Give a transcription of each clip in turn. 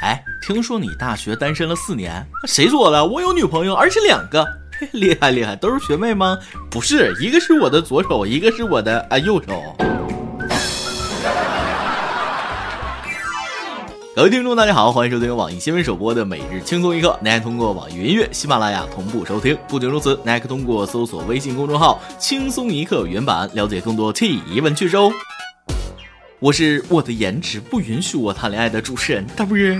哎，听说你大学单身了四年？谁说的？我有女朋友，而且两个。厉害厉害，都是学妹吗？不是，一个是我的左手，一个是我的啊右手。各位听众，大家好，欢迎收听网易新闻首播的每日轻松一刻。您还通过网易云音乐、喜马拉雅同步收听。不仅如此，您还可通过搜索微信公众号“轻松一刻”原版了解更多奇闻趣事哦。我是我的颜值不允许我谈恋爱的主持人 W。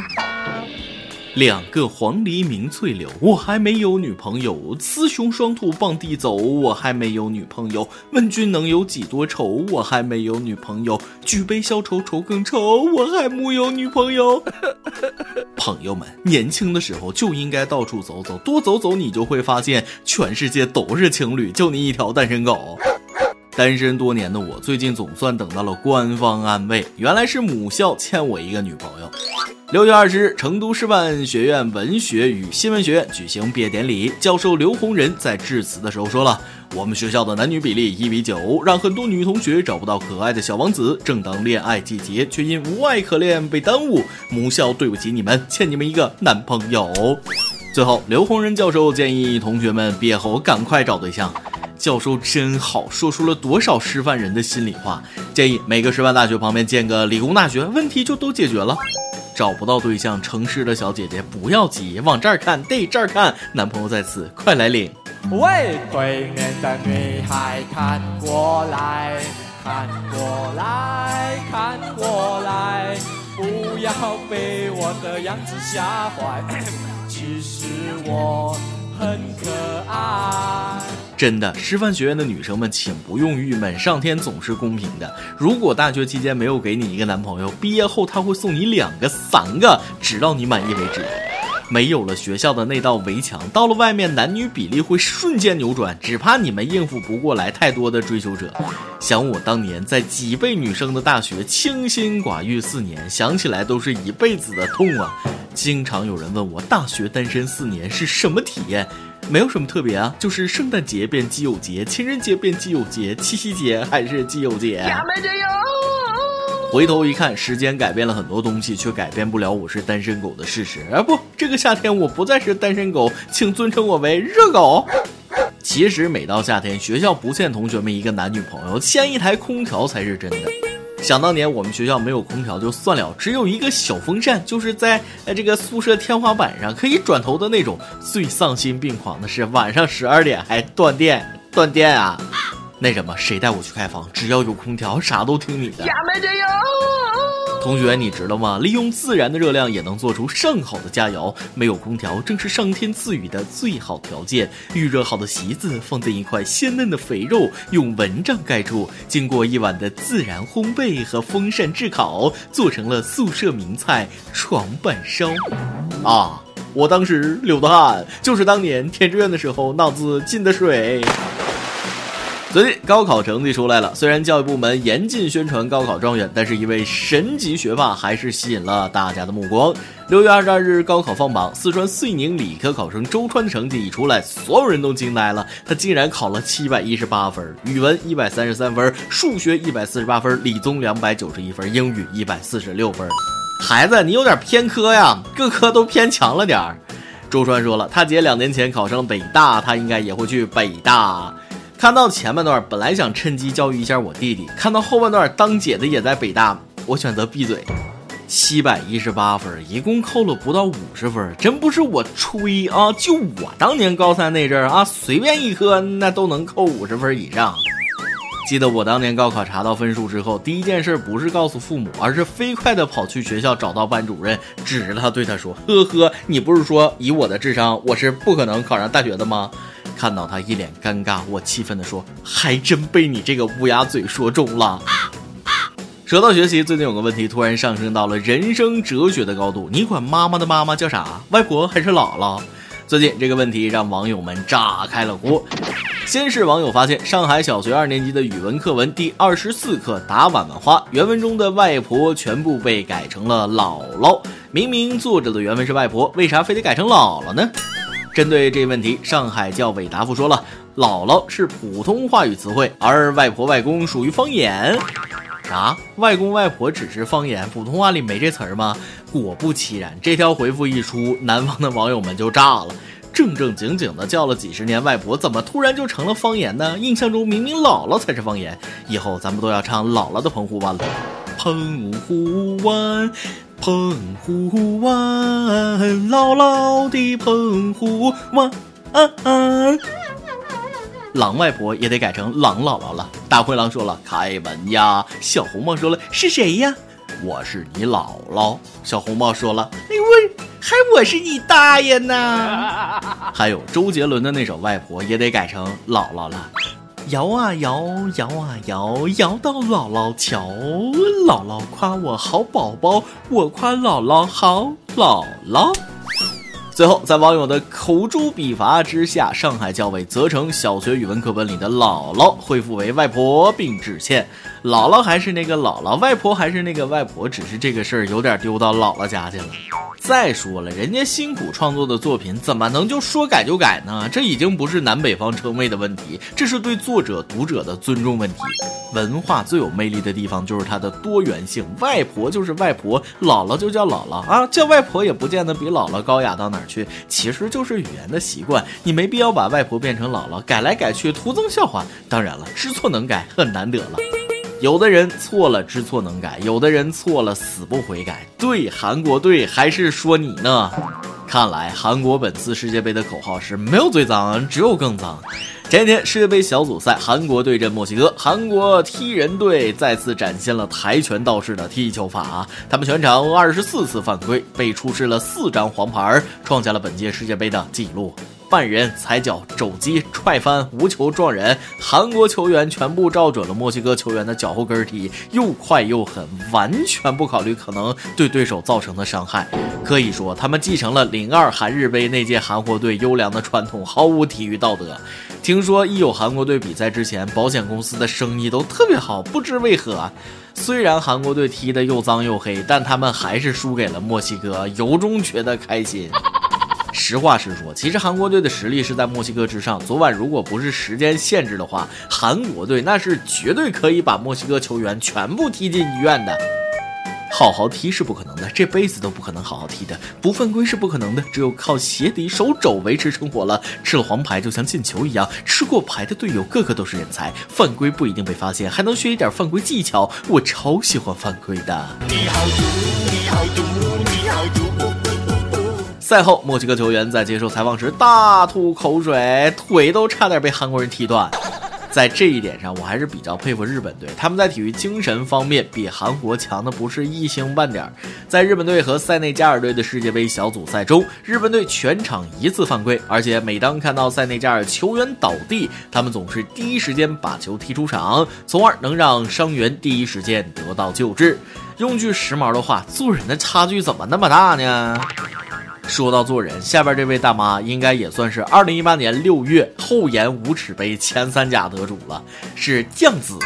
两个黄鹂鸣翠柳，我还没有女朋友；雌雄双兔傍地走，我还没有女朋友。问君能有几多愁？我还没有女朋友。举杯消愁愁更愁，我还木有女朋友。朋友们，年轻的时候就应该到处走走，多走走，你就会发现全世界都是情侣，就你一条单身狗。单身多年的我，最近总算等到了官方安慰，原来是母校欠我一个女朋友。六月二十日，成都师范学院文学与新闻学院举行毕业典礼。教授刘洪仁在致辞的时候说了：“我们学校的男女比例一比九，让很多女同学找不到可爱的小王子。正当恋爱季节，却因无爱可恋被耽误。母校对不起你们，欠你们一个男朋友。”最后，刘洪仁教授建议同学们毕业后赶快找对象。教授真好，说出了多少师范人的心里话。建议每个师范大学旁边建个理工大学，问题就都解决了。找不到对象，城市的小姐姐不要急，往这儿看，对这儿看，男朋友在此，快来领。喂，对面的女孩看过来看过来看过来，不要被我的样子吓坏，其实我很可爱。真的，师范学院的女生们，请不用郁闷，上天总是公平的。如果大学期间没有给你一个男朋友，毕业后他会送你两个、三个，直到你满意为止。没有了学校的那道围墙，到了外面，男女比例会瞬间扭转，只怕你们应付不过来太多的追求者。想我当年在几倍女生的大学清心寡欲四年，想起来都是一辈子的痛啊！经常有人问我，大学单身四年是什么体验？没有什么特别啊，就是圣诞节变基友节，情人节变基友节，七夕节还是基友节。回头一看，时间改变了很多东西，却改变不了我是单身狗的事实。啊不，这个夏天我不再是单身狗，请尊称我为热狗。其实每到夏天，学校不欠同学们一个男女朋友，欠一台空调才是真的。想当年我们学校没有空调就算了，只有一个小风扇，就是在呃这个宿舍天花板上可以转头的那种。最丧心病狂的是晚上十二点还断电，断电啊！那什么，谁带我去开房？只要有空调，啥都听你的。同学，你知道吗？利用自然的热量也能做出上好的佳肴。没有空调，正是上天赐予的最好条件。预热好的席子放在一块鲜嫩的肥肉，用蚊帐盖住，经过一晚的自然烘焙和风扇炙烤，做成了宿舍名菜床板烧。啊，我当时流的汗，就是当年填志愿的时候脑子进的水。最近高考成绩出来了，虽然教育部门严禁宣传高考状元，但是一位神级学霸还是吸引了大家的目光。六月二十二日高考放榜，四川遂宁理科考生周川的成绩一出来，所有人都惊呆了，他竟然考了七百一十八分，语文一百三十三分，数学一百四十八分，理综两百九十一分，英语一百四十六分。孩子，你有点偏科呀，各科都偏强了点儿。周川说了，他姐两年前考上了北大，他应该也会去北大。看到前半段，本来想趁机教育一下我弟弟。看到后半段，当姐的也在北大，我选择闭嘴。七百一十八分，一共扣了不到五十分，真不是我吹啊！就我当年高三那阵儿啊，随便一科那都能扣五十分以上。记得我当年高考查到分数之后，第一件事不是告诉父母，而是飞快的跑去学校找到班主任，指着他对他说：“呵呵，你不是说以我的智商，我是不可能考上大学的吗？”看到他一脸尴尬，我气愤地说：“还真被你这个乌鸦嘴说中了。”说到学习，最近有个问题突然上升到了人生哲学的高度：你管妈妈的妈妈叫啥？外婆还是姥姥？最近这个问题让网友们炸开了锅。先是网友发现，上海小学二年级的语文课文第二十四课《打碗碗花》，原文中的外婆全部被改成了姥姥。明明作者的原文是外婆，为啥非得改成姥姥呢？针对这问题，上海教委答复说了：“姥姥是普通话语词汇，而外婆外公属于方言。”啥？外公外婆只是方言，普通话里没这词儿吗？果不其然，这条回复一出，南方的网友们就炸了。正正经经的叫了几十年外婆，怎么突然就成了方言呢？印象中明明姥姥才是方言。以后咱们都要唱姥姥的澎湖湾了。澎湖湾，澎湖湾，姥姥的澎湖湾。狼外婆也得改成狼姥姥了。大灰狼说了：“开门呀！”小红帽说了：“是谁呀？”我是你姥姥。小红帽说了：“哎我还我是你大爷呢。”还有周杰伦的那首《外婆》也得改成姥姥了。摇啊摇，摇啊摇，摇到姥姥桥。姥姥夸我好宝宝，我夸姥姥好姥姥。最后，在网友的口诛笔伐之下，上海教委责成小学语文课本里的“姥姥”恢复为“外婆”，并致歉。姥姥还是那个姥姥，外婆还是那个外婆，只是这个事儿有点丢到姥姥家去了。再说了，人家辛苦创作的作品，怎么能就说改就改呢？这已经不是南北方称谓的问题，这是对作者、读者的尊重问题。文化最有魅力的地方就是它的多元性，外婆就是外婆，姥姥就叫姥姥啊，叫外婆也不见得比姥姥高雅到哪儿去，其实就是语言的习惯，你没必要把外婆变成姥姥，改来改去徒增笑话。当然了，知错能改很难得了。有的人错了知错能改，有的人错了死不悔改。对，韩国队还是说你呢？看来韩国本次世界杯的口号是没有最脏，只有更脏。前几天世界杯小组赛，韩国对阵墨西哥，韩国踢人队再次展现了跆拳道式的踢球法，他们全场二十四次犯规，被出示了四张黄牌，创下了本届世界杯的纪录。绊人、踩脚、肘击、踹翻、无球撞人，韩国球员全部照准了墨西哥球员的脚后跟踢，又快又狠，完全不考虑可能对对手造成的伤害。可以说，他们继承了零二韩日杯那届韩国队优良的传统，毫无体育道德。听说一有韩国队比赛之前，保险公司的生意都特别好，不知为何。虽然韩国队踢得又脏又黑，但他们还是输给了墨西哥，由衷觉得开心。实话实说，其实韩国队的实力是在墨西哥之上。昨晚如果不是时间限制的话，韩国队那是绝对可以把墨西哥球员全部踢进医院的。好好踢是不可能的，这辈子都不可能好好踢的。不犯规是不可能的，只有靠鞋底手肘维持生活了。吃了黄牌就像进球一样，吃过牌的队友个个都是人才。犯规不一定被发现，还能学一点犯规技巧。我超喜欢犯规的。你好毒，你好毒，你好毒。赛后，墨西哥球员在接受采访时大吐口水，腿都差点被韩国人踢断。在这一点上，我还是比较佩服日本队，他们在体育精神方面比韩国强的不是一星半点。在日本队和塞内加尔队的世界杯小组赛中，日本队全场一次犯规，而且每当看到塞内加尔球员倒地，他们总是第一时间把球踢出场，从而能让伤员第一时间得到救治。用句时髦的话，做人的差距怎么那么大呢？说到做人，下边这位大妈应该也算是二零一八年六月厚颜无耻杯前三甲得主了，是酱紫。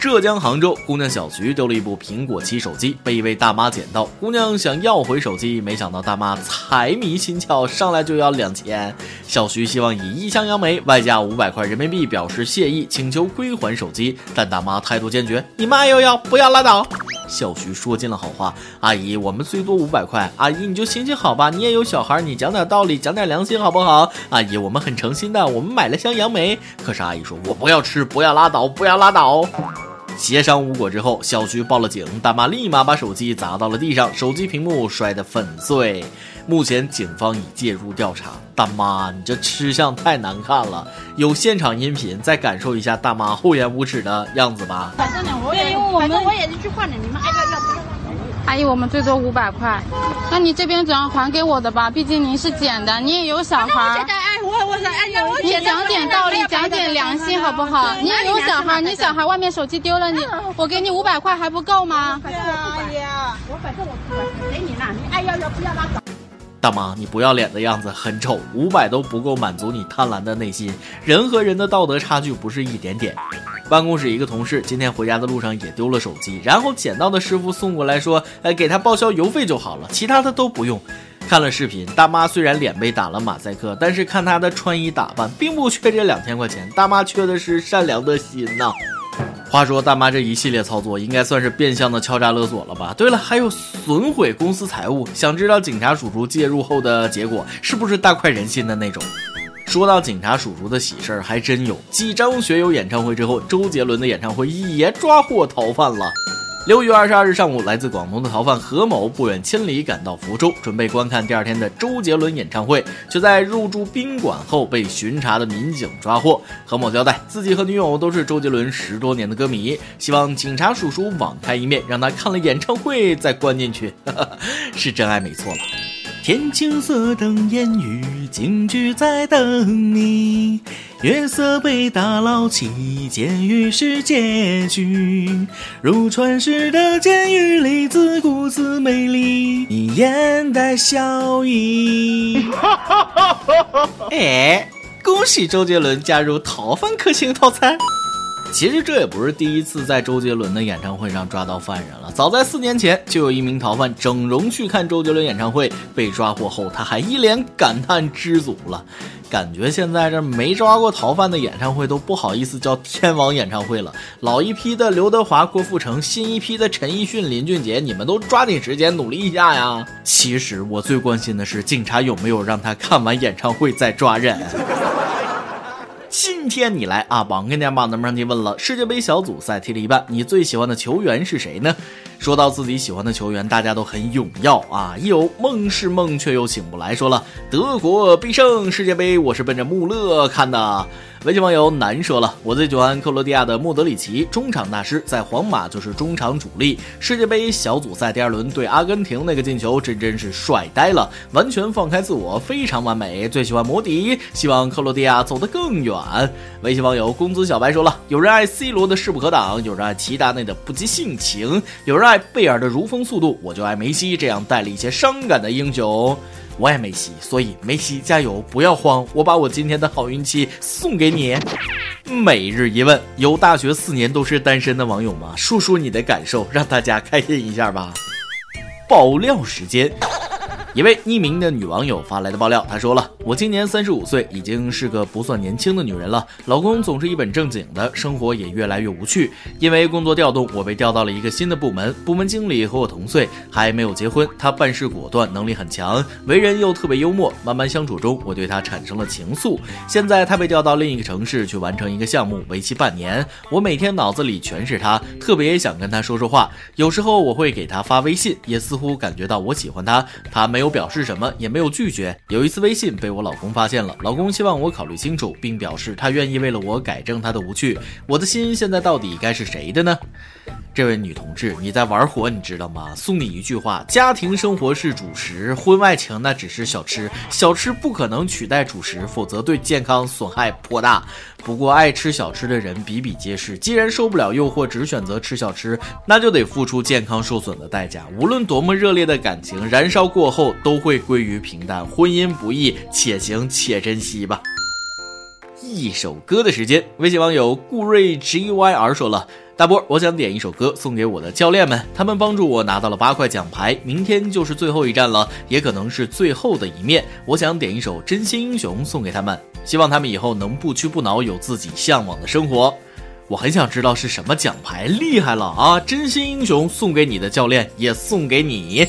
浙江杭州姑娘小徐丢了一部苹果七手机，被一位大妈捡到。姑娘想要回手机，没想到大妈财迷心窍，上来就要两千。小徐希望以一箱杨梅外加五百块人民币表示谢意，请求归还手机，但大妈态度坚决：“你妈又要，不要拉倒。”小徐说尽了好话：“阿姨，我们最多五百块，阿姨你就行行好吧，你也有小孩，你讲点道理，讲点良心好不好？阿姨，我们很诚心的，我们买了箱杨梅。可是阿姨说，我不要吃，不要拉倒，不要拉倒。”协商无果之后，小徐报了警，大妈立马把手机砸到了地上，手机屏幕摔得粉碎。目前警方已介入调查。大妈，你这吃相太难看了，有现场音频，再感受一下大妈厚颜无耻的样子吧。反正呢，我也我们我也是去换的，你们爱要要不要？阿姨，我们最多五百块，那你这边总要还给我的吧？毕竟您是捡的，你也有小孩。我我说，哎呀，我你讲点道理，讲点良心好不好？你也有小孩，你小孩外面手机丢了，你我给你五百块还不够吗？对啊，阿姨，我反正我不管给你了，你爱要要不要拉倒。大妈，你不要脸的样子很丑，五百都不够满足你贪婪的内心。人和人的道德差距不是一点点。办公室一个同事今天回家的路上也丢了手机，然后捡到的师傅送过来说，呃，给他报销邮费就好了，其他的都不用。看了视频，大妈虽然脸被打了马赛克，但是看她的穿衣打扮，并不缺这两千块钱。大妈缺的是善良的心呐。话说大妈这一系列操作，应该算是变相的敲诈勒索了吧？对了，还有损毁公司财物，想知道警察叔叔介入后的结果是不是大快人心的那种？说到警察叔叔的喜事儿，还真有。继张学友演唱会之后，周杰伦的演唱会也抓获逃犯了。六月二十二日上午，来自广东的逃犯何某不远千里赶到福州，准备观看第二天的周杰伦演唱会，却在入住宾馆后被巡查的民警抓获。何某交代，自己和女友都是周杰伦十多年的歌迷，希望警察叔叔网开一面，让他看了演唱会再关进去，是真爱没错了。天青色等烟雨，京剧在等你。月色被打捞起，监狱是结局。如传世的监狱里，自顾自美丽，你眼带笑意。哎，恭喜周杰伦加入逃犯克星套餐。其实这也不是第一次在周杰伦的演唱会上抓到犯人了。早在四年前，就有一名逃犯整容去看周杰伦演唱会，被抓获后，他还一脸感叹知足了。感觉现在这没抓过逃犯的演唱会都不好意思叫天王演唱会了。老一批的刘德华、郭富城，新一批的陈奕迅、林俊杰，你们都抓紧时间努力一下呀！其实我最关心的是，警察有没有让他看完演唱会再抓人。今天你来啊！网跟天榜能不上去问了，世界杯小组赛踢了一半，你最喜欢的球员是谁呢？说到自己喜欢的球员，大家都很踊跃啊！一有梦是梦，却又醒不来，说了德国必胜世界杯，我是奔着穆勒看的。微信网友难说了，我最喜欢克罗地亚的莫德里奇，中场大师，在皇马就是中场主力。世界杯小组赛第二轮对阿根廷那个进球，真真是帅呆了，完全放开自我，非常完美。最喜欢摩迪，希望克罗地亚走得更远。微信网友工资小白说了，有人爱 C 罗的势不可挡，有人爱齐达内的不羁性情，有人爱贝尔的如风速度，我就爱梅西这样带了一些伤感的英雄。我爱梅西，所以梅西加油，不要慌，我把我今天的好运气送给你。每日一问，有大学四年都是单身的网友吗？说说你的感受，让大家开心一下吧。爆料时间。一位匿名的女网友发来的爆料，她说了：“我今年三十五岁，已经是个不算年轻的女人了。老公总是一本正经的，生活也越来越无趣。因为工作调动，我被调到了一个新的部门，部门经理和我同岁，还没有结婚。他办事果断，能力很强，为人又特别幽默。慢慢相处中，我对他产生了情愫。现在他被调到另一个城市去完成一个项目，为期半年。我每天脑子里全是他，特别想跟他说说话。有时候我会给他发微信，也似乎感觉到我喜欢他。他没。”没有表示什么，也没有拒绝。有一次微信被我老公发现了，老公希望我考虑清楚，并表示他愿意为了我改正他的无趣。我的心现在到底该是谁的呢？这位女同志，你在玩火，你知道吗？送你一句话：家庭生活是主食，婚外情那只是小吃。小吃不可能取代主食，否则对健康损害颇大。不过爱吃小吃的人比比皆是，既然受不了诱惑，只选择吃小吃，那就得付出健康受损的代价。无论多么热烈的感情，燃烧过后都会归于平淡。婚姻不易，且行且珍惜吧。一首歌的时间，微信网友顾瑞 G Y R 说了。大波，我想点一首歌送给我的教练们，他们帮助我拿到了八块奖牌。明天就是最后一站了，也可能是最后的一面。我想点一首《真心英雄》送给他们，希望他们以后能不屈不挠，有自己向往的生活。我很想知道是什么奖牌，厉害了啊！真心英雄送给你的教练，也送给你。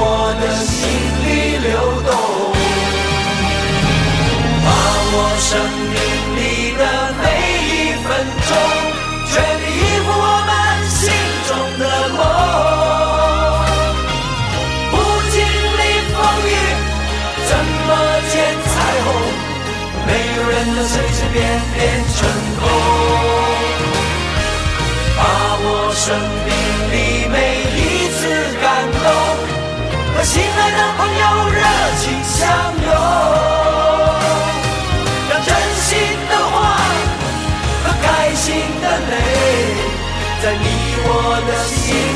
我的心里流动。把握生命里的每一分钟，全力以赴我们心中的梦。不经历风雨，怎么见彩虹？没有人能随随便便相拥。让真心的话和开心的泪在你我的心。